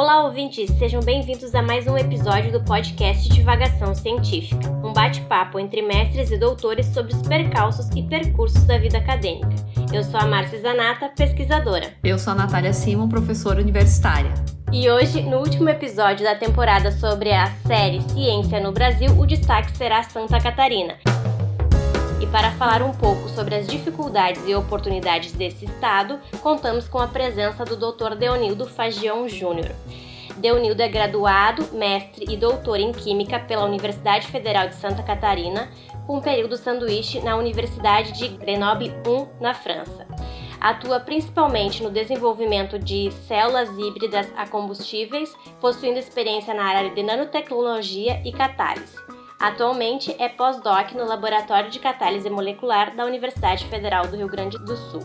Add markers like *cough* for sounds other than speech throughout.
Olá, ouvintes! Sejam bem-vindos a mais um episódio do podcast Divagação Científica, um bate-papo entre mestres e doutores sobre os percalços e percursos da vida acadêmica. Eu sou a Márcia Zanata, pesquisadora. Eu sou a Natália Simon, professora universitária. E hoje, no último episódio da temporada sobre a série Ciência no Brasil, o destaque será Santa Catarina. E para falar um pouco sobre as dificuldades e oportunidades desse estado, contamos com a presença do Dr. Deonildo Fagião Júnior. Deonildo é graduado, mestre e doutor em Química pela Universidade Federal de Santa Catarina, com um período sanduíche na Universidade de Grenoble 1, na França. Atua principalmente no desenvolvimento de células híbridas a combustíveis, possuindo experiência na área de nanotecnologia e catálise. Atualmente é pós-doc no Laboratório de Catálise Molecular da Universidade Federal do Rio Grande do Sul.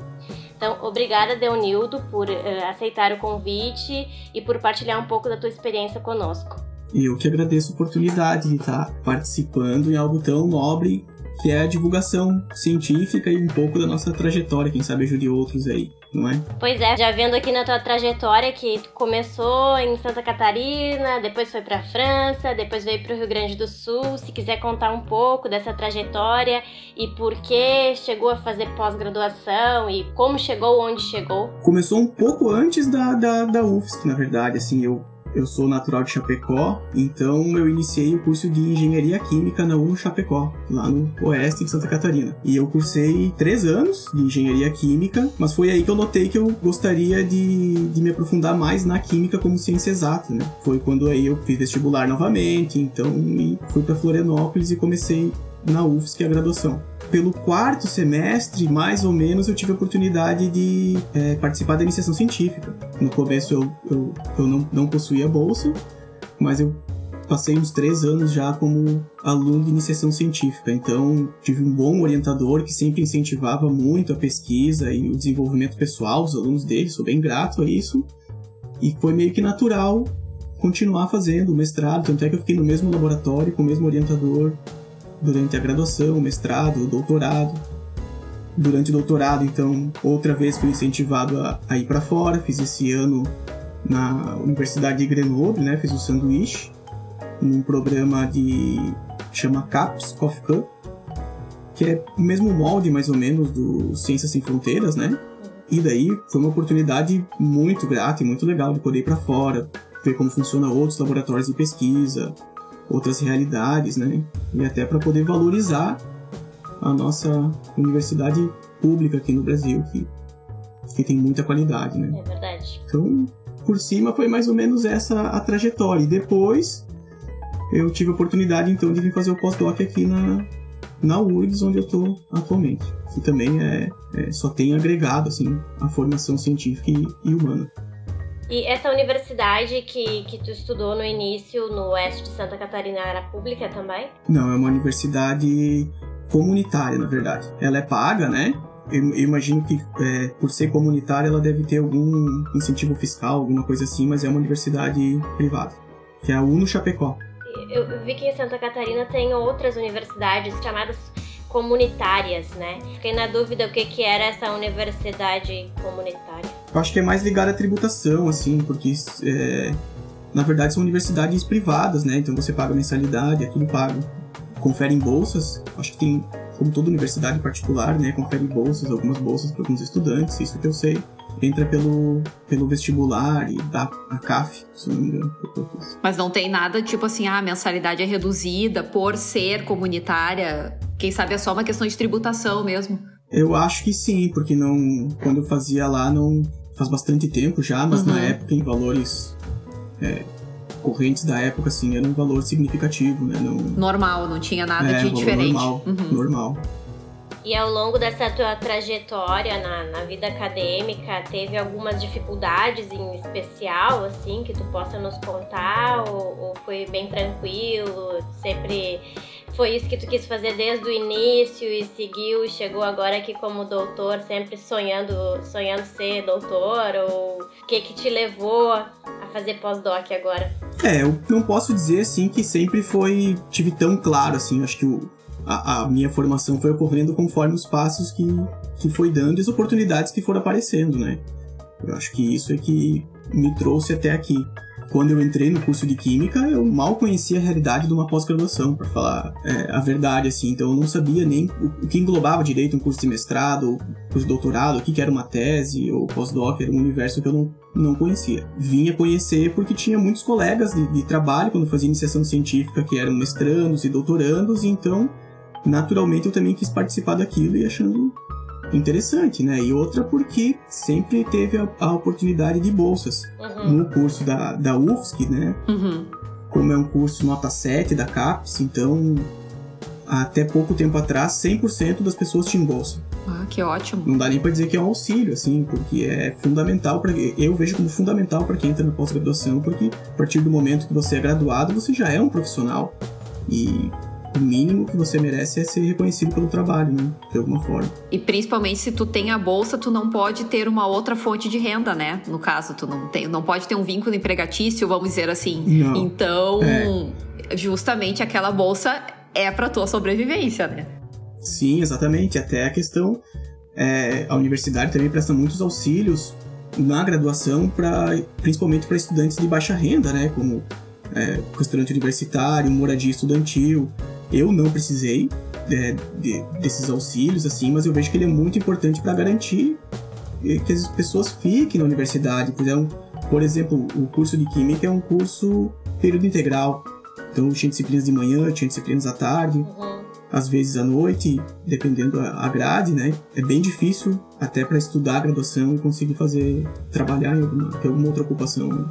Então, obrigada, Deonildo, por uh, aceitar o convite e por partilhar um pouco da tua experiência conosco. Eu que agradeço a oportunidade de estar participando em algo tão nobre que é a divulgação científica e um pouco da nossa trajetória, quem sabe ajude outros aí, não é? Pois é, já vendo aqui na tua trajetória que começou em Santa Catarina, depois foi para França, depois veio para o Rio Grande do Sul, se quiser contar um pouco dessa trajetória e por que chegou a fazer pós-graduação e como chegou onde chegou. Começou um pouco antes da, da, da UFSC, na verdade, assim, eu eu sou natural de Chapecó, então eu iniciei o curso de Engenharia Química na UNO Chapecó, lá no oeste de Santa Catarina. E eu cursei três anos de Engenharia Química, mas foi aí que eu notei que eu gostaria de, de me aprofundar mais na Química como ciência exata, né? Foi quando aí eu fiz vestibular novamente, então fui para Florianópolis e comecei na UFSC a graduação pelo quarto semestre, mais ou menos, eu tive a oportunidade de é, participar da iniciação científica. No começo eu, eu, eu não, não possuía bolsa, mas eu passei uns três anos já como aluno de iniciação científica. Então, tive um bom orientador que sempre incentivava muito a pesquisa e o desenvolvimento pessoal dos alunos dele. Sou bem grato a isso. E foi meio que natural continuar fazendo o mestrado. Tanto é que eu fiquei no mesmo laboratório, com o mesmo orientador, durante a graduação, mestrado, doutorado. Durante o doutorado, então, outra vez fui incentivado a, a ir para fora. Fiz esse ano na Universidade de Grenoble, né? Fiz o sanduíche num programa de chama CAPS, Coffee Cup, que é o mesmo molde mais ou menos do Ciências Sem Fronteiras, né? E daí foi uma oportunidade muito grata e muito legal de poder ir para fora, ver como funciona outros laboratórios de pesquisa, outras realidades, né? E até para poder valorizar a nossa universidade pública aqui no Brasil, que, que tem muita qualidade, né? É verdade. Então, por cima foi mais ou menos essa a trajetória. E depois eu tive a oportunidade então de vir fazer o pós-doc aqui na, na URGS, onde eu estou atualmente. Que também é, é, só tem agregado assim, a formação científica e, e humana. E essa universidade que, que tu estudou no início, no oeste de Santa Catarina, era pública também? Não, é uma universidade comunitária, na verdade. Ela é paga, né? Eu, imagino que é, por ser comunitária ela deve ter algum incentivo fiscal, alguma coisa assim, mas é uma universidade privada, que é a UNO Chapecó. Eu vi que em Santa Catarina tem outras universidades chamadas comunitárias, né? Fiquei na dúvida o que, que era essa universidade comunitária. Eu acho que é mais ligado à tributação, assim, porque é, na verdade são universidades privadas, né? Então você paga mensalidade, é tudo pago. Confere em bolsas, acho que tem, como toda universidade particular, né? Confere bolsas, algumas bolsas para alguns estudantes, isso que eu sei entra pelo, pelo vestibular e dá a CAF, se não me engano. Mas não tem nada tipo assim, ah, a mensalidade é reduzida por ser comunitária. Quem sabe é só uma questão de tributação mesmo. Eu acho que sim, porque não. Quando eu fazia lá, não. Faz bastante tempo já, mas uhum. na época, em valores é, correntes da época, assim, era um valor significativo, né? Não, normal, não tinha nada é, de diferente. Normal, uhum. normal. E ao longo dessa tua trajetória na, na vida acadêmica, teve algumas dificuldades em especial, assim, que tu possa nos contar? Ou, ou foi bem tranquilo? Sempre foi isso que tu quis fazer desde o início e seguiu e chegou agora aqui como doutor, sempre sonhando, sonhando ser doutor? Ou o que que te levou a fazer pós-doc agora? É, eu não posso dizer assim que sempre foi tive tão claro assim, acho que o, a, a, minha formação foi ocorrendo conforme os passos que, que foi dando e as oportunidades que foram aparecendo, né? Eu acho que isso é que me trouxe até aqui. Quando eu entrei no curso de Química, eu mal conhecia a realidade de uma pós-graduação, para falar é, a verdade, assim. Então eu não sabia nem o, que englobava direito um curso de mestrado, ou curso de doutorado, o que, que era uma tese, ou pós-doc, era um universo que eu não, não conhecia. Vinha conhecer porque tinha muitos colegas de, de trabalho, quando fazia iniciação científica, que eram mestrandos e doutorandos, e então, naturalmente, eu também quis participar daquilo e achando interessante, né? E outra porque sempre teve a, a oportunidade de bolsas uhum. no curso da, da UFSC, né? Uhum. Como é um curso nota 7 da CAPES, então até pouco tempo atrás 100% das pessoas tinham bolsa. Ah, que ótimo. Não dá nem para dizer que é um auxílio, assim, porque é fundamental para eu vejo como fundamental para quem entra na pós-graduação, porque a partir do momento que você é graduado, você já é um profissional. E o mínimo que você merece é ser reconhecido pelo trabalho, né? De alguma forma. E principalmente se tu tem a bolsa, tu não pode ter uma outra fonte de renda, né? No caso, tu não tem, não pode ter um vínculo empregatício, vamos dizer assim. Não. Então, é. justamente aquela bolsa é para tua sobrevivência, né? Sim, exatamente. Até a questão é, a universidade também presta muitos auxílios na graduação para principalmente para estudantes de baixa renda, né? Como é, restaurante universitário, moradia estudantil. Eu não precisei é, de, desses auxílios, assim, mas eu vejo que ele é muito importante para garantir que as pessoas fiquem na universidade. Por exemplo, o curso de Química é um curso período integral. Então, tinha disciplinas de manhã, tinha disciplinas à tarde, uhum. às vezes à noite, dependendo a grade, né? É bem difícil, até para estudar a graduação e conseguir fazer, trabalhar em alguma, ter alguma outra ocupação. Né?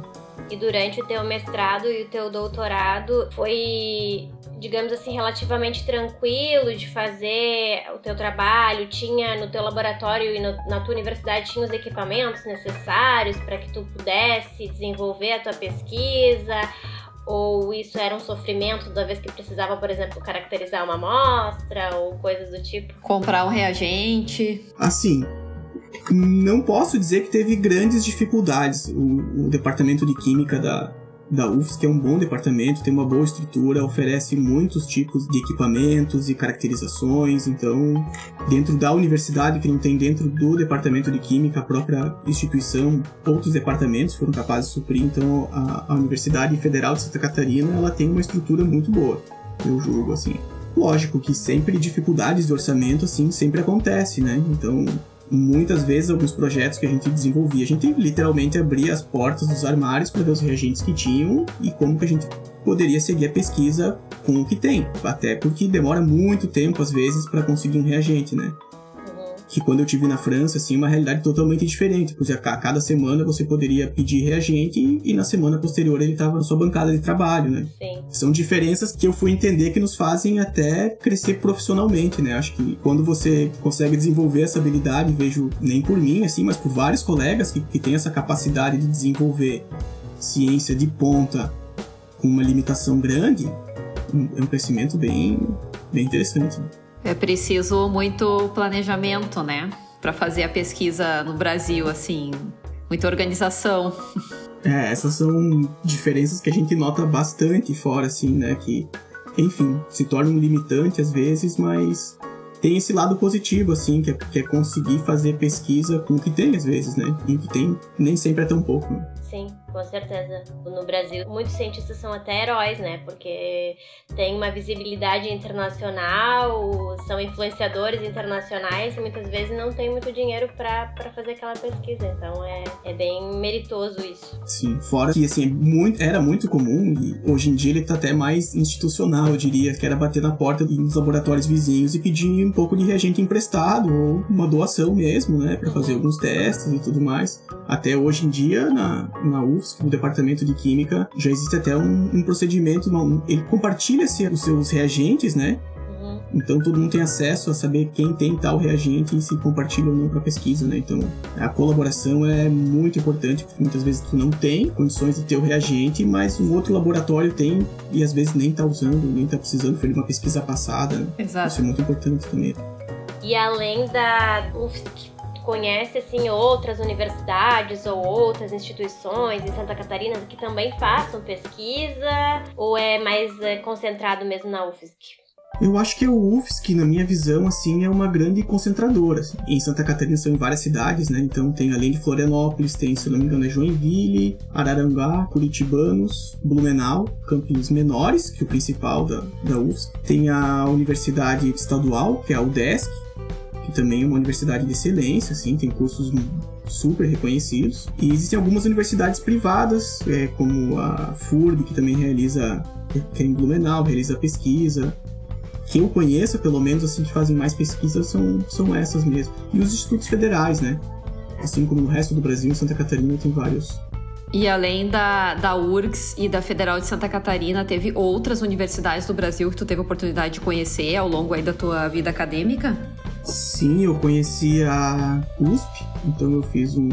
E durante o teu mestrado e o teu doutorado foi, digamos assim, relativamente tranquilo de fazer o teu trabalho? Tinha no teu laboratório e no, na tua universidade tinha os equipamentos necessários para que tu pudesse desenvolver a tua pesquisa? Ou isso era um sofrimento da vez que precisava, por exemplo, caracterizar uma amostra ou coisas do tipo? Comprar um reagente? Assim, não posso dizer que teve grandes dificuldades. O, o departamento de química da, da UFSC é um bom departamento, tem uma boa estrutura, oferece muitos tipos de equipamentos e caracterizações. Então, dentro da universidade, que não tem dentro do departamento de química, a própria instituição, outros departamentos foram capazes de suprir. Então, a, a Universidade Federal de Santa Catarina, ela tem uma estrutura muito boa, eu julgo assim. Lógico que sempre dificuldades de orçamento, assim, sempre acontece, né? Então, muitas vezes alguns projetos que a gente desenvolvia, a gente literalmente abria as portas dos armários para ver os reagentes que tinham e como que a gente poderia seguir a pesquisa com o que tem, até porque demora muito tempo às vezes para conseguir um reagente, né? Que quando eu tive na França, assim, uma realidade totalmente diferente, porque a cada semana você poderia pedir reagente e, e na semana posterior ele estava na sua bancada de trabalho, né? Sim. São diferenças que eu fui entender que nos fazem até crescer profissionalmente, né? Acho que quando você consegue desenvolver essa habilidade, vejo nem por mim, assim, mas por vários colegas que, que têm essa capacidade de desenvolver ciência de ponta com uma limitação grande, é um crescimento bem, bem interessante. Né? É preciso muito planejamento, né? Para fazer a pesquisa no Brasil, assim, muita organização. *laughs* É, essas são diferenças que a gente nota bastante fora, assim, né? Que, enfim, se torna um limitante às vezes, mas tem esse lado positivo, assim, que é, que é conseguir fazer pesquisa com o que tem às vezes, né? E o que tem nem sempre é tão pouco. Né? Sim, com certeza. No Brasil, muitos cientistas são até heróis, né? Porque tem uma visibilidade internacional, são influenciadores internacionais e muitas vezes não tem muito dinheiro para fazer aquela pesquisa. Então é, é bem meritoso isso. Sim, fora que assim, muito, era muito comum e hoje em dia ele tá até mais institucional, eu diria, que era bater na porta dos laboratórios vizinhos e pedir um pouco de reagente emprestado ou uma doação mesmo, né? Para fazer uhum. alguns testes e tudo mais. Até hoje em dia, na, na UFSC, no departamento de Química, já existe até um, um procedimento, uma, ele compartilha os seus reagentes, né? Uhum. Então todo mundo tem acesso a saber quem tem tal reagente e se compartilha ou não para pesquisa, né? Então a colaboração é muito importante, porque muitas vezes tu não tem condições de ter o reagente, mas um outro laboratório tem e às vezes nem tá usando, nem tá precisando, foi uma pesquisa passada. Né? Exato. Isso é muito importante também. E além da UFSC, conhece assim outras universidades ou outras instituições em Santa Catarina que também façam pesquisa ou é mais é, concentrado mesmo na UFSC? Eu acho que o UFSC, na minha visão, assim, é uma grande concentradora. Assim. Em Santa Catarina são em várias cidades, né? Então tem além de Florianópolis, tem, se não me engano, é Joinville, Araranguá, Curitibanos, Blumenau, campos menores, que é o principal da, da UFSC. Tem a Universidade Estadual, que é a UDESC, que também uma universidade de excelência, assim, tem cursos super reconhecidos. E existem algumas universidades privadas, é, como a FURB, que também realiza, que é em Blumenau, realiza pesquisa que eu conheço, pelo menos, assim, que fazem mais pesquisas são, são essas mesmo. E os institutos federais, né? Assim como no resto do Brasil, em Santa Catarina tem vários. E além da, da URGS e da Federal de Santa Catarina, teve outras universidades do Brasil que tu teve oportunidade de conhecer ao longo aí da tua vida acadêmica? Sim, eu conheci a USP, então eu fiz um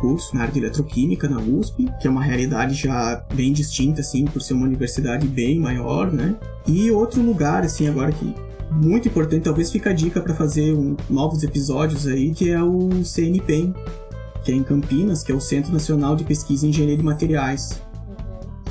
curso na área de eletroquímica na USP, que é uma realidade já bem distinta, assim, por ser uma universidade bem maior, né? E outro lugar, assim, agora que muito importante, talvez fica a dica para fazer um, novos episódios aí, que é o CNPEM, que é em Campinas, que é o Centro Nacional de Pesquisa em Engenharia de Materiais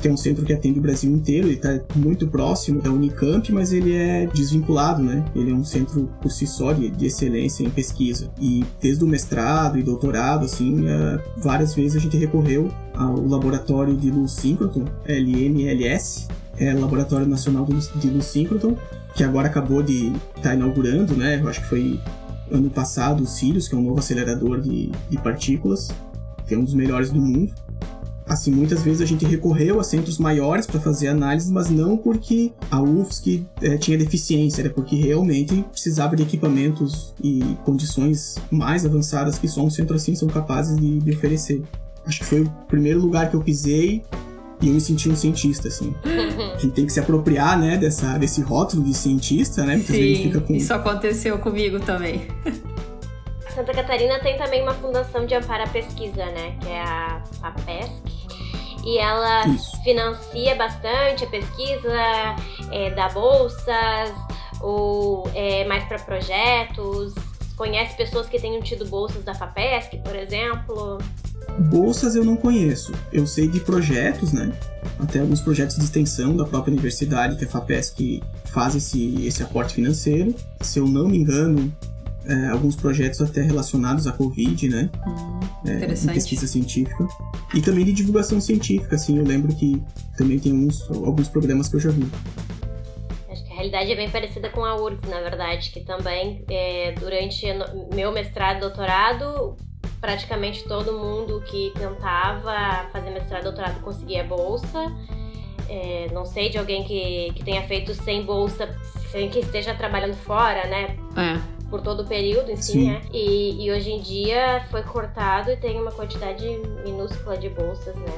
é um centro que atende o Brasil inteiro, ele está muito próximo da Unicamp, mas ele é desvinculado, né? Ele é um centro por si só de, de excelência em pesquisa. E desde o mestrado e doutorado, assim, uh, várias vezes a gente recorreu ao laboratório de luz síncroton, LNLS, é Laboratório Nacional de Luz Síncroton, que agora acabou de estar tá inaugurando, né? Eu acho que foi ano passado o Sirius, que é um novo acelerador de, de partículas, que é um dos melhores do mundo assim, muitas vezes a gente recorreu a centros maiores para fazer análises, mas não porque a UFSC é, tinha deficiência, era porque realmente precisava de equipamentos e condições mais avançadas que só um centro assim são capazes de, de oferecer. Acho que foi o primeiro lugar que eu pisei e eu me senti um cientista, assim. A gente tem que se apropriar, né, dessa, desse rótulo de cientista, né? Muitas Sim, vezes fica com... isso aconteceu comigo também. Santa Catarina tem também uma fundação de amparo à pesquisa, né? Que é a, a PESC. E ela Isso. financia bastante a pesquisa, é, dá bolsas, ou é, mais para projetos. Conhece pessoas que tenham tido bolsas da FAPESC, por exemplo? Bolsas eu não conheço. Eu sei de projetos, né? Até alguns projetos de extensão da própria universidade, que a FAPESC faz esse, esse aporte financeiro. Se eu não me engano, é, alguns projetos até relacionados à Covid, né? Hum, é, pesquisa científica. E também de divulgação científica, assim, eu lembro que também tem uns, alguns programas que eu já vi. Acho que a realidade é bem parecida com a URGS, na verdade, que também, é, durante meu mestrado e doutorado, praticamente todo mundo que tentava fazer mestrado e doutorado conseguia bolsa. É, não sei de alguém que, que tenha feito sem bolsa, sem que esteja trabalhando fora, né? É por todo o período em si, né? E, e, hoje em dia foi cortado e tem uma quantidade minúscula de bolsas, né?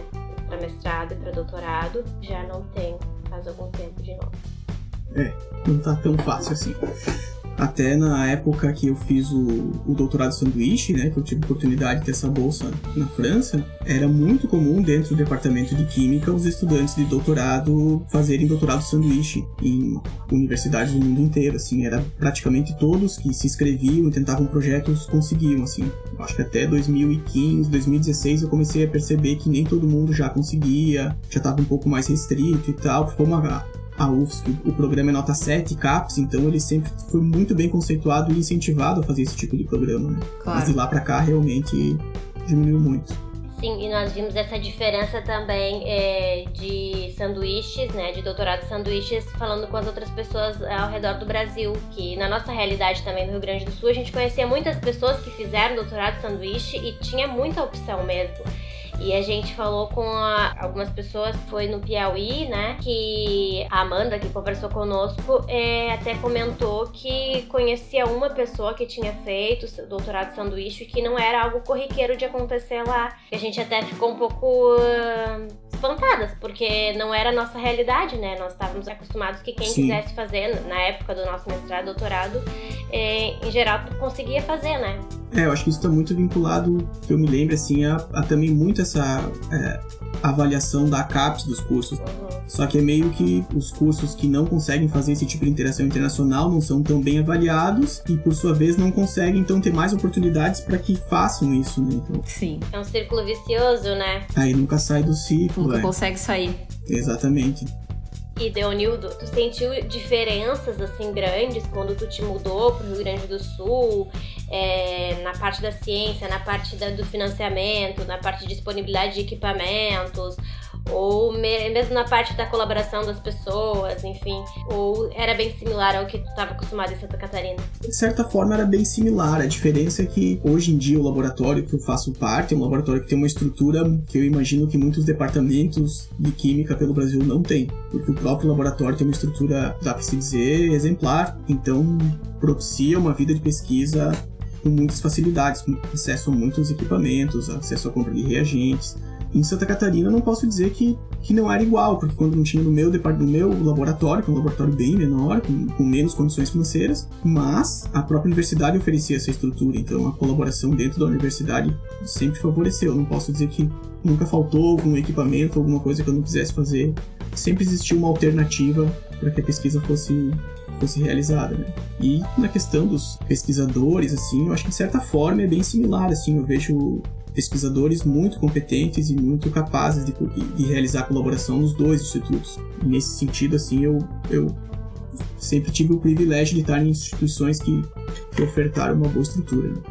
Para mestrado e para doutorado. Já não tem faz algum tempo de novo. É, não tá tão fácil assim. Até na época que eu fiz o, o doutorado sanduíche, né, que eu tive oportunidade de ter essa bolsa na França, era muito comum dentro do departamento de química os estudantes de doutorado fazerem doutorado sanduíche em universidades do mundo inteiro, assim, era praticamente todos que se inscreviam e tentavam projetos conseguiam, assim. Acho que até 2015, 2016 eu comecei a perceber que nem todo mundo já conseguia, já estava um pouco mais restrito e tal, porque uma a UFSC, o programa é nota 7 CAPES, então ele sempre foi muito bem conceituado e incentivado a fazer esse tipo de programa, né? Claro. Mas de lá para cá realmente diminuiu muito. Sim, e nós vimos essa diferença também é, de sanduíches, né, de doutorado sanduíches, falando com as outras pessoas ao redor do Brasil, que na nossa realidade também no Rio Grande do Sul, a gente conhecia muitas pessoas que fizeram doutorado sanduíche e tinha muita opção mesmo. E a gente falou com a, algumas pessoas, foi no Piauí, né? Que a Amanda, que conversou conosco, é, até comentou que conhecia uma pessoa que tinha feito doutorado sanduíche que não era algo corriqueiro de acontecer lá. E a gente até ficou um pouco uh, espantadas, porque não era a nossa realidade, né? Nós estávamos acostumados que quem Sim. quisesse fazer, na época do nosso mestrado, doutorado, é, em geral conseguia fazer, né? É, eu acho que isso está muito vinculado, que eu me lembro, assim, a, a também muito essa é, avaliação da CAPES dos cursos. Uhum. Só que é meio que os cursos que não conseguem fazer esse tipo de interação internacional não são tão bem avaliados e, por sua vez, não conseguem, então, ter mais oportunidades para que façam isso, né? Então, Sim. É um círculo vicioso, né? Aí nunca sai do ciclo. Nunca é. consegue sair. Exatamente. E Deonildo, tu sentiu diferenças assim grandes quando tu te mudou para o Rio Grande do Sul, é, na parte da ciência, na parte da, do financiamento, na parte de disponibilidade de equipamentos, ou mesmo na parte da colaboração das pessoas, enfim, ou era bem similar ao que tu estava acostumado em Santa Catarina? De certa forma era bem similar. A diferença é que hoje em dia o laboratório que eu faço parte é um laboratório que tem uma estrutura que eu imagino que muitos departamentos de química pelo Brasil não têm, porque o próprio laboratório tem uma estrutura, dá para se dizer, exemplar. Então propicia uma vida de pesquisa com muitas facilidades, acesso a muitos equipamentos, acesso à compra de reagentes em Santa Catarina, eu não posso dizer que, que não era igual, porque quando não tinha no meu, no meu laboratório, que é um laboratório bem menor, com, com menos condições financeiras, mas a própria universidade oferecia essa estrutura, então a colaboração dentro da universidade sempre favoreceu. Eu não posso dizer que nunca faltou algum equipamento, alguma coisa que eu não quisesse fazer. Sempre existiu uma alternativa para que a pesquisa fosse fosse realizada, né? E na questão dos pesquisadores, assim, eu acho que de certa forma é bem similar, assim, eu vejo pesquisadores muito competentes e muito capazes de, de realizar colaboração nos dois institutos. Nesse sentido, assim, eu, eu sempre tive o privilégio de estar em instituições que, que ofertaram uma boa estrutura. Né?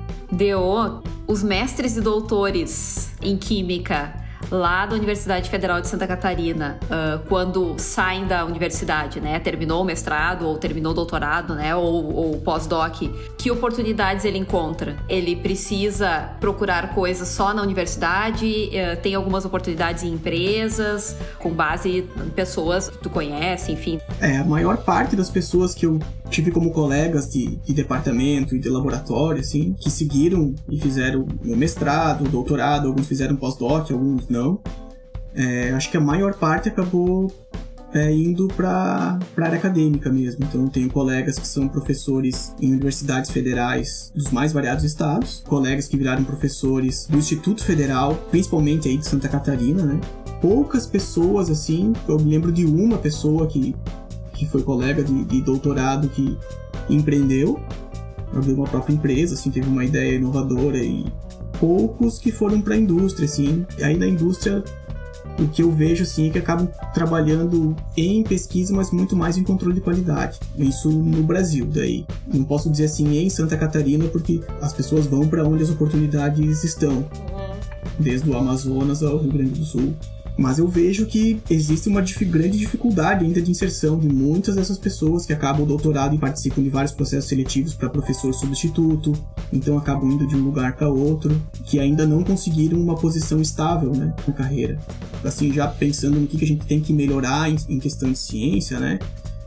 Os mestres e doutores em química lá da Universidade Federal de Santa Catarina, uh, quando saem da universidade, né? Terminou o mestrado ou terminou o doutorado, né? Ou, ou pós-doc, que oportunidades ele encontra? Ele precisa procurar coisas só na universidade? Uh, tem algumas oportunidades em empresas, com base em pessoas que tu conhece, enfim? É, a maior parte das pessoas que eu tive como colegas de, de departamento e de laboratório, assim, que seguiram e fizeram meu mestrado, doutorado, alguns fizeram pós-doc, alguns não. É, acho que a maior parte acabou é, indo para a área acadêmica mesmo. Então, tenho colegas que são professores em universidades federais dos mais variados estados, colegas que viraram professores do Instituto Federal, principalmente aí de Santa Catarina, né? Poucas pessoas, assim, eu me lembro de uma pessoa que que foi colega de, de doutorado que empreendeu, abriu uma própria empresa, assim, teve uma ideia inovadora e poucos que foram para a indústria, assim. Aí na indústria o que eu vejo assim é que acabam trabalhando em pesquisa, mas muito mais em controle de qualidade. Isso no Brasil, daí não posso dizer assim em Santa Catarina porque as pessoas vão para onde as oportunidades estão, uhum. desde o Amazonas ao Rio Grande do Sul. Mas eu vejo que existe uma grande dificuldade ainda de inserção de muitas dessas pessoas que acabam o doutorado e participam de vários processos seletivos para professor substituto, então acabam indo de um lugar para outro, que ainda não conseguiram uma posição estável né, na carreira. Assim, já pensando no que a gente tem que melhorar em questão de ciência, né?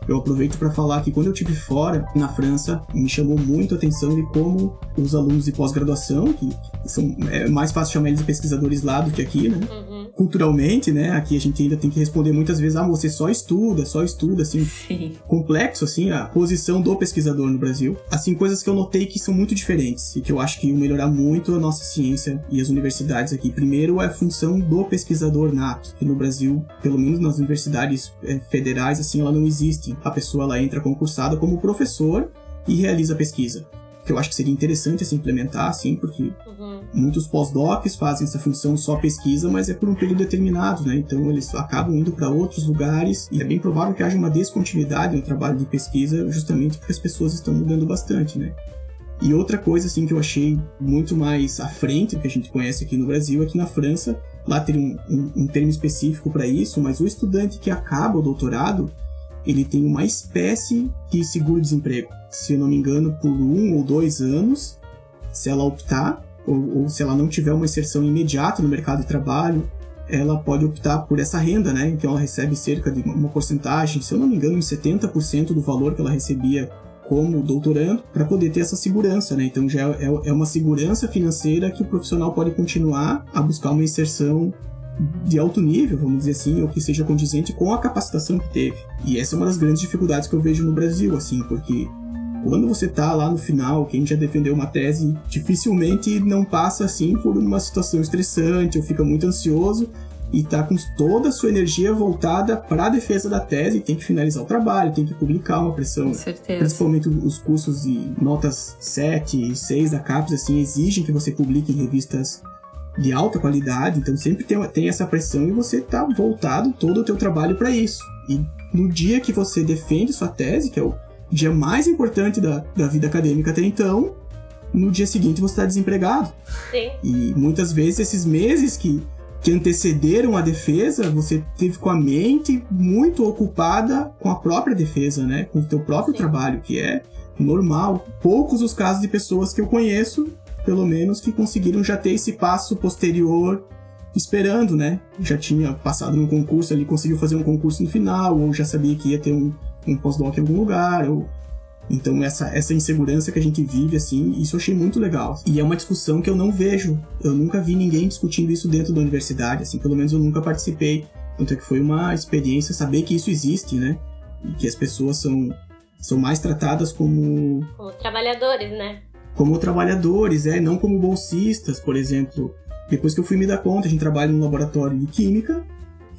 Eu aproveito para falar que quando eu tive fora, na França, me chamou muito a atenção de como os alunos de pós-graduação, que são é mais fácil chamar eles de pesquisadores lá do que aqui, né? Uhum culturalmente, né? Aqui a gente ainda tem que responder muitas vezes, ah, você só estuda, só estuda, assim, Sim. complexo, assim, a posição do pesquisador no Brasil. Assim, coisas que eu notei que são muito diferentes e que eu acho que iam melhorar muito a nossa ciência e as universidades aqui. Primeiro é a função do pesquisador nato, que no Brasil, pelo menos nas universidades é, federais, assim, ela não existe. A pessoa, ela entra concursada como professor e realiza a pesquisa que eu acho que seria interessante se implementar, assim, porque uhum. muitos pós-docs fazem essa função só pesquisa, mas é por um período determinado, né? Então eles acabam indo para outros lugares e é bem provável que haja uma descontinuidade no trabalho de pesquisa, justamente porque as pessoas estão mudando bastante, né? E outra coisa, assim, que eu achei muito mais à frente do que a gente conhece aqui no Brasil é que na França, lá tem um, um, um termo específico para isso, mas o estudante que acaba o doutorado, ele tem uma espécie de seguro-desemprego se não me engano, por um ou dois anos, se ela optar, ou, ou, se ela não tiver uma inserção imediata no mercado de trabalho, ela pode optar por essa renda, né? Então ela recebe cerca de uma porcentagem, se eu não me engano, em 70% do valor que ela recebia como doutorando, para poder ter essa segurança, né? Então já é, é uma segurança financeira que o profissional pode continuar a buscar uma inserção de alto nível, vamos dizer assim, ou que seja condizente com a capacitação que teve. E essa é uma das grandes dificuldades que eu vejo no Brasil, assim, porque quando você tá lá no final, quem já defendeu uma tese, dificilmente não passa assim por uma situação estressante ou fica muito ansioso e tá com toda a sua energia voltada para a defesa da tese, tem que finalizar o trabalho, tem que publicar uma pressão. Com certeza. Principalmente os cursos de notas 7 e 6 da CAPES assim exigem que você publique em revistas de alta qualidade, então sempre tem, tem essa pressão e você tá voltado todo o teu trabalho para isso. E no dia que você defende sua tese, que é o dia mais importante da, da vida acadêmica até então, no dia seguinte você está desempregado. Sim. E muitas vezes esses meses que, que antecederam a defesa, você teve com a mente muito ocupada com a própria defesa, né? Com o teu próprio Sim. trabalho, que é normal. Poucos os casos de pessoas que eu conheço, pelo menos, que conseguiram já ter esse passo posterior esperando, né? Já tinha passado num concurso ali, conseguiu fazer um concurso no final, ou já sabia que ia ter um, um pós-doc em algum lugar, ou... Então, essa, essa insegurança que a gente vive, assim, isso eu achei muito legal. E é uma discussão que eu não vejo. Eu nunca vi ninguém discutindo isso dentro da universidade, assim, pelo menos eu nunca participei. Tanto é que foi uma experiência saber que isso existe, né? E que as pessoas são, são mais tratadas como... Como trabalhadores, né? Como trabalhadores, é, não como bolsistas, por exemplo. Depois que eu fui me dar conta, a gente trabalha num laboratório de química,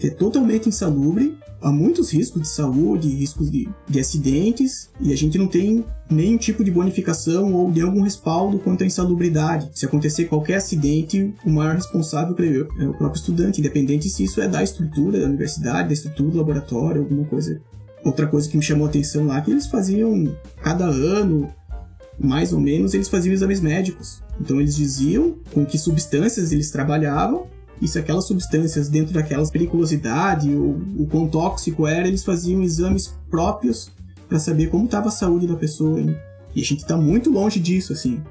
é totalmente insalubre, há muitos riscos de saúde, riscos de, de acidentes, e a gente não tem nenhum tipo de bonificação ou de algum respaldo quanto à insalubridade. Se acontecer qualquer acidente, o maior responsável é o próprio estudante, independente se isso é da estrutura da universidade, da estrutura do laboratório, alguma coisa. Outra coisa que me chamou a atenção lá é que eles faziam cada ano mais ou menos, eles faziam exames médicos. Então eles diziam com que substâncias eles trabalhavam e se aquelas substâncias dentro daquelas periculosidade ou o quão tóxico era, eles faziam exames próprios para saber como estava a saúde da pessoa. Hein? E a gente está muito longe disso, assim.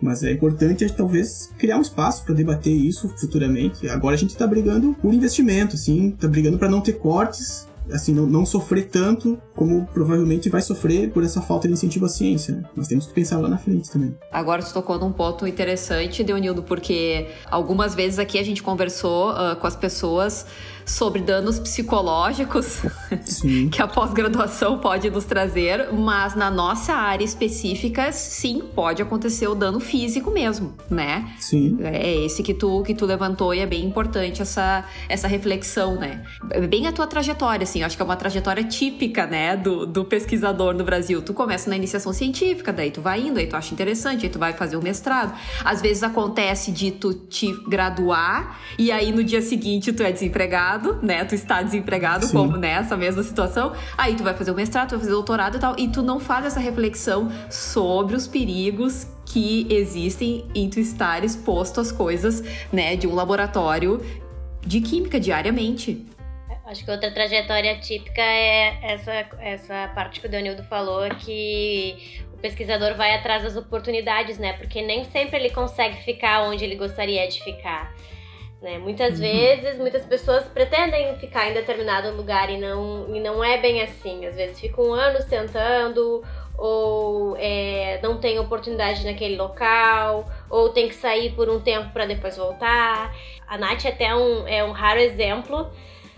Mas é importante, talvez, criar um espaço para debater isso futuramente. Agora a gente está brigando por investimento, assim, está brigando para não ter cortes assim, não, não, sofrer tanto como provavelmente vai sofrer por essa falta de incentivo à ciência. Né? Nós temos que pensar lá na frente também. Agora tu tocou num ponto interessante, Deonildo, porque algumas vezes aqui a gente conversou uh, com as pessoas sobre danos psicológicos *laughs* que a pós-graduação pode nos trazer, mas na nossa área específica, sim, pode acontecer o dano físico mesmo, né? Sim. É esse que tu, que tu levantou e é bem importante essa, essa reflexão, né? É bem a tua trajetória, assim, acho que é uma trajetória típica, né, do, do pesquisador no Brasil. Tu começa na iniciação científica, daí tu vai indo, aí tu acha interessante, aí tu vai fazer o mestrado. Às vezes acontece de tu te graduar e aí no dia seguinte tu é desempregado né? Tu está desempregado, Sim. como nessa mesma situação. Aí tu vai fazer o mestrado, tu vai fazer o doutorado e tal, e tu não faz essa reflexão sobre os perigos que existem em tu estar exposto às coisas, né, de um laboratório de química diariamente. Acho que outra trajetória típica é essa, essa parte que o Danildo falou, que o pesquisador vai atrás das oportunidades, né? Porque nem sempre ele consegue ficar onde ele gostaria de ficar. Né? Muitas uhum. vezes, muitas pessoas pretendem ficar em determinado lugar e não, e não é bem assim. Às vezes ficam anos tentando, ou é, não tem oportunidade naquele local, ou tem que sair por um tempo para depois voltar. A Nath é até um, é um raro exemplo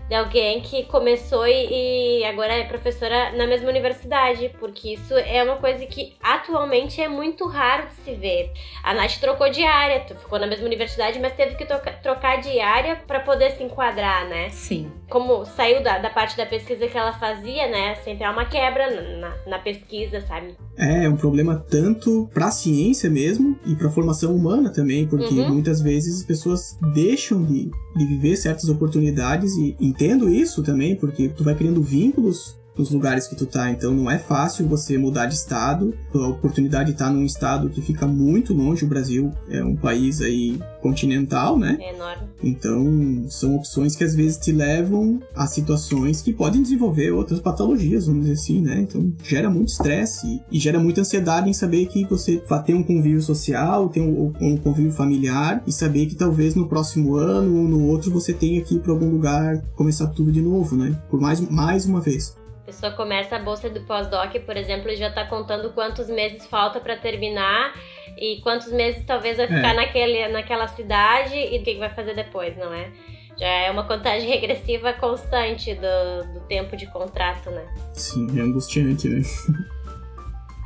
de alguém que começou e, e, agora é professora na mesma universidade, porque isso é uma coisa que atualmente é muito raro de se ver. A Nath trocou de área, ficou na mesma universidade, mas teve que troca, trocar de área para poder se enquadrar, né? Sim. Como saiu da, da parte da pesquisa que ela fazia, né? Sempre há uma quebra na, na pesquisa, sabe? É, é um problema tanto para a ciência mesmo e para a formação humana também, porque uhum. muitas vezes as pessoas deixam de, de viver certas oportunidades e entendo isso também, porque tu vai criando vínculos nos lugares que tu tá. Então não é fácil você mudar de estado. A oportunidade de estar tá num estado que fica muito longe. O Brasil é um país aí continental, né? É enorme. Então são opções que às vezes te levam a situações que podem desenvolver outras patologias, vamos dizer assim, né? Então gera muito estresse e gera muita ansiedade em saber que você vai ter um convívio social, ter um, um convívio familiar e saber que talvez no próximo ano ou no outro você tenha que ir para algum lugar começar tudo de novo, né? Por mais, mais uma vez pessoa começa a bolsa do pós-doc, por exemplo, e já está contando quantos meses falta para terminar e quantos meses talvez vai ficar é. naquele, naquela cidade e o que vai fazer depois, não é? Já é uma contagem *laughs* regressiva constante do, do tempo de contrato, né? Sim, é angustiante, né? *laughs*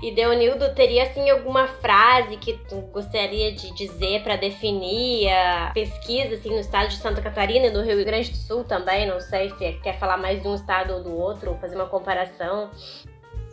E Deonildo, teria assim alguma frase que tu gostaria de dizer para definir a pesquisa assim no estado de Santa Catarina e no Rio Grande do Sul também? Não sei se quer falar mais de um estado ou do outro, ou fazer uma comparação.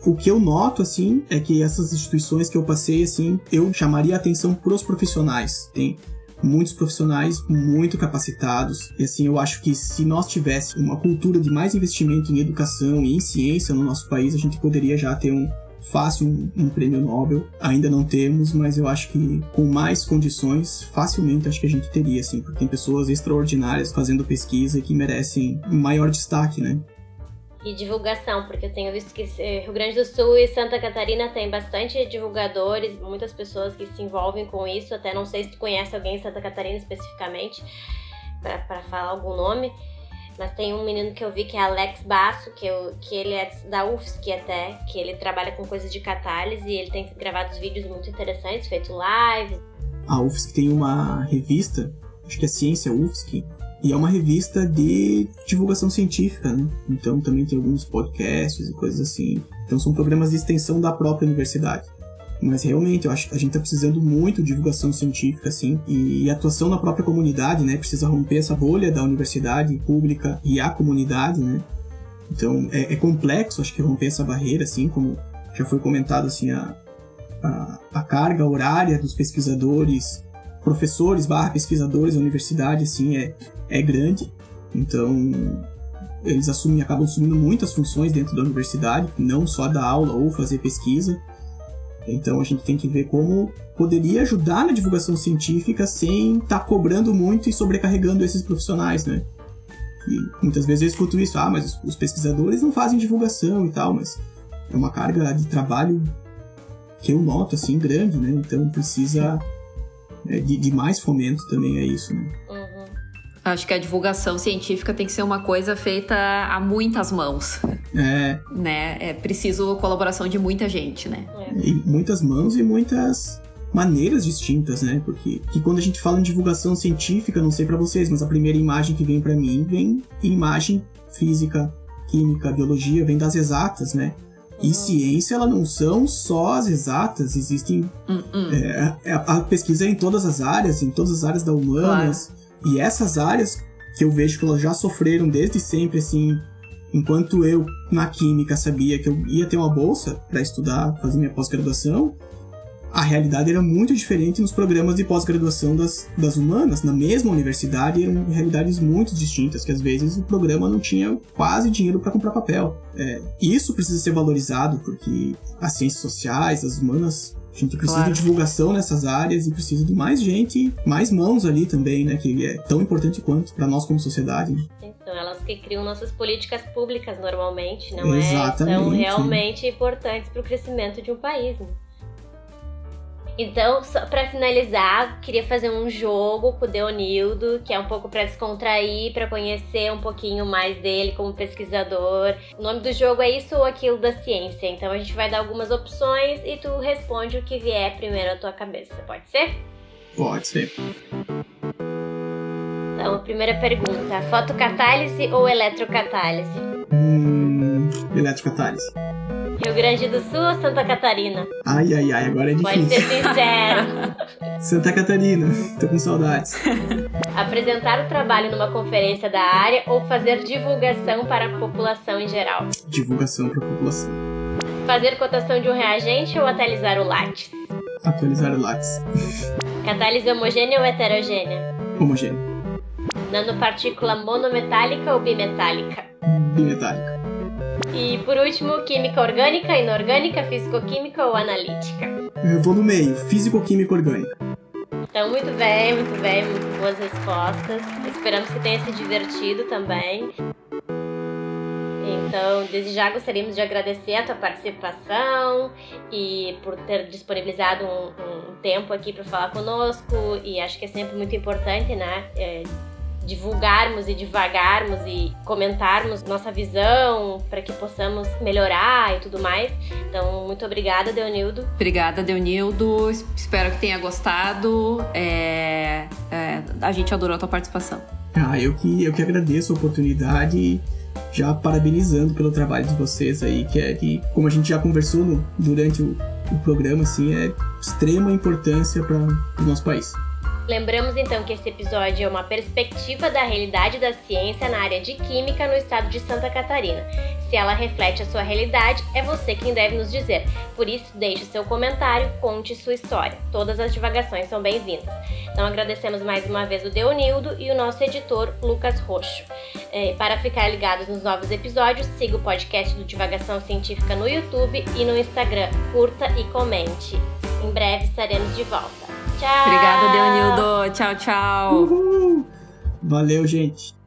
O que eu noto, assim, é que essas instituições que eu passei, assim, eu chamaria a atenção pros profissionais. Tem muitos profissionais muito capacitados. E assim, eu acho que se nós tivéssemos uma cultura de mais investimento em educação e em ciência no nosso país, a gente poderia já ter um fácil um, um, prêmio Nobel. Ainda não temos, mas eu acho que com mais condições, facilmente acho que a gente teria, assim, porque tem pessoas extraordinárias fazendo pesquisa que merecem maior destaque, né? E divulgação, porque eu tenho visto que eh, Rio Grande do Sul e Santa Catarina tem bastante divulgadores, muitas pessoas que se envolvem com isso. Até não sei se tu conhece alguém em Santa Catarina especificamente, para falar algum nome. Mas tem um menino que eu vi que é Alex Basso, que, eu, que ele é da UFSC até, que ele trabalha com coisas de catálise e ele tem gravado vídeos muito interessantes, feito live. A UFSC tem uma revista, acho que é Ciência UFSC, e é uma revista de divulgação científica, né? Então também tem alguns podcasts e coisas assim. Então são programas de extensão da própria universidade. Mas realmente, eu acho que a gente está precisando muito de divulgação científica, assim, e atuação na própria comunidade, né? Precisa romper essa bolha da universidade pública e a comunidade, né? Então, é, é complexo, acho que romper essa barreira, assim, como já foi comentado, assim, a, a, a carga horária dos pesquisadores, professores barra pesquisadores da universidade, assim, é, é grande. Então, eles assumem, acabam assumindo muitas funções dentro da universidade, não só dar aula ou fazer pesquisa. Então a gente tem que ver como poderia ajudar na divulgação científica sem estar tá cobrando muito e sobrecarregando esses profissionais, né? E muitas vezes eu escuto isso, ah, mas os pesquisadores não fazem divulgação e tal, mas é uma carga de trabalho que eu noto, assim, grande, né? Então precisa é, de, de, mais fomento também a isso, né? Acho que a divulgação científica tem que ser uma coisa feita a muitas mãos. É. Né? É preciso colaboração de muita gente, né? E muitas mãos e muitas maneiras distintas, né? Porque que quando a gente fala em divulgação científica, não sei para vocês, mas a primeira imagem que vem para mim vem imagem física, química, biologia, vem das exatas, né? E uhum. ciência, ela não são só as exatas, existem. Uhum. É, a pesquisa é em todas as áreas, em todas as áreas da humanas. E essas áreas que eu vejo que elas já sofreram desde sempre, assim, enquanto eu na química sabia que eu ia ter uma bolsa para estudar, fazer minha pós-graduação, a realidade era muito diferente nos programas de pós-graduação das, das humanas. Na mesma universidade, eram realidades muito distintas, que às vezes o programa não tinha quase dinheiro para comprar papel. É, isso precisa ser valorizado, porque as ciências sociais, as humanas, a gente precisa claro. de divulgação nessas áreas e precisa de mais gente, mais mãos ali também, né? Que é tão importante quanto para nós como sociedade. São elas que criam nossas políticas públicas normalmente, não Exatamente. é? São realmente importantes para o crescimento de um país. Né? Então, só para finalizar, queria fazer um jogo com o Deonildo, que é um pouco para descontrair, para conhecer um pouquinho mais dele como pesquisador. O nome do jogo é isso ou aquilo da ciência. Então a gente vai dar algumas opções e tu responde o que vier primeiro à tua cabeça. Pode ser? Pode ser. Então, a primeira pergunta: fotocatálise ou eletrocatálise? Hum, eletrocatálise. Rio Grande do Sul ou Santa Catarina? Ai, ai, ai, agora é difícil. Pode ser sincero. *laughs* Santa Catarina, tô com saudades. *laughs* Apresentar o trabalho numa conferência da área ou fazer divulgação para a população em geral? Divulgação para a população. Fazer cotação de um reagente ou atualizar o látis? Atualizar o látis. *laughs* Catálise homogênea ou heterogênea? Homogênea. Nanopartícula monometálica ou bimetálica? Bimetálica. E por último, química orgânica, inorgânica, físico-química ou analítica? Eu vou no meio, físico-química orgânica. Então, muito bem, muito bem, muito boas respostas. Esperamos que tenha se divertido também. Então, desde já gostaríamos de agradecer a tua participação e por ter disponibilizado um, um tempo aqui para falar conosco. E acho que é sempre muito importante, né? É, divulgarmos e divagarmos e comentarmos nossa visão para que possamos melhorar e tudo mais. Então, muito obrigada, Deonildo. Obrigada, Deonildo. Espero que tenha gostado. É, é, a gente adorou a tua participação. Ah, eu que, eu que agradeço a oportunidade já parabenizando pelo trabalho de vocês aí, que é que, como a gente já conversou no, durante o, o programa, assim, é extrema importância para o nosso país. Lembramos então que esse episódio é uma perspectiva da realidade da ciência na área de química no estado de Santa Catarina. Se ela reflete a sua realidade, é você quem deve nos dizer. Por isso, deixe seu comentário, conte sua história. Todas as divagações são bem-vindas. Então agradecemos mais uma vez o Deonildo e o nosso editor Lucas Roxo. É, para ficar ligados nos novos episódios, siga o podcast do Divagação Científica no YouTube e no Instagram. Curta e comente. Em breve estaremos de volta. Tchau! Obrigada, Deonildo. Tchau, tchau. Uhul. Valeu, gente.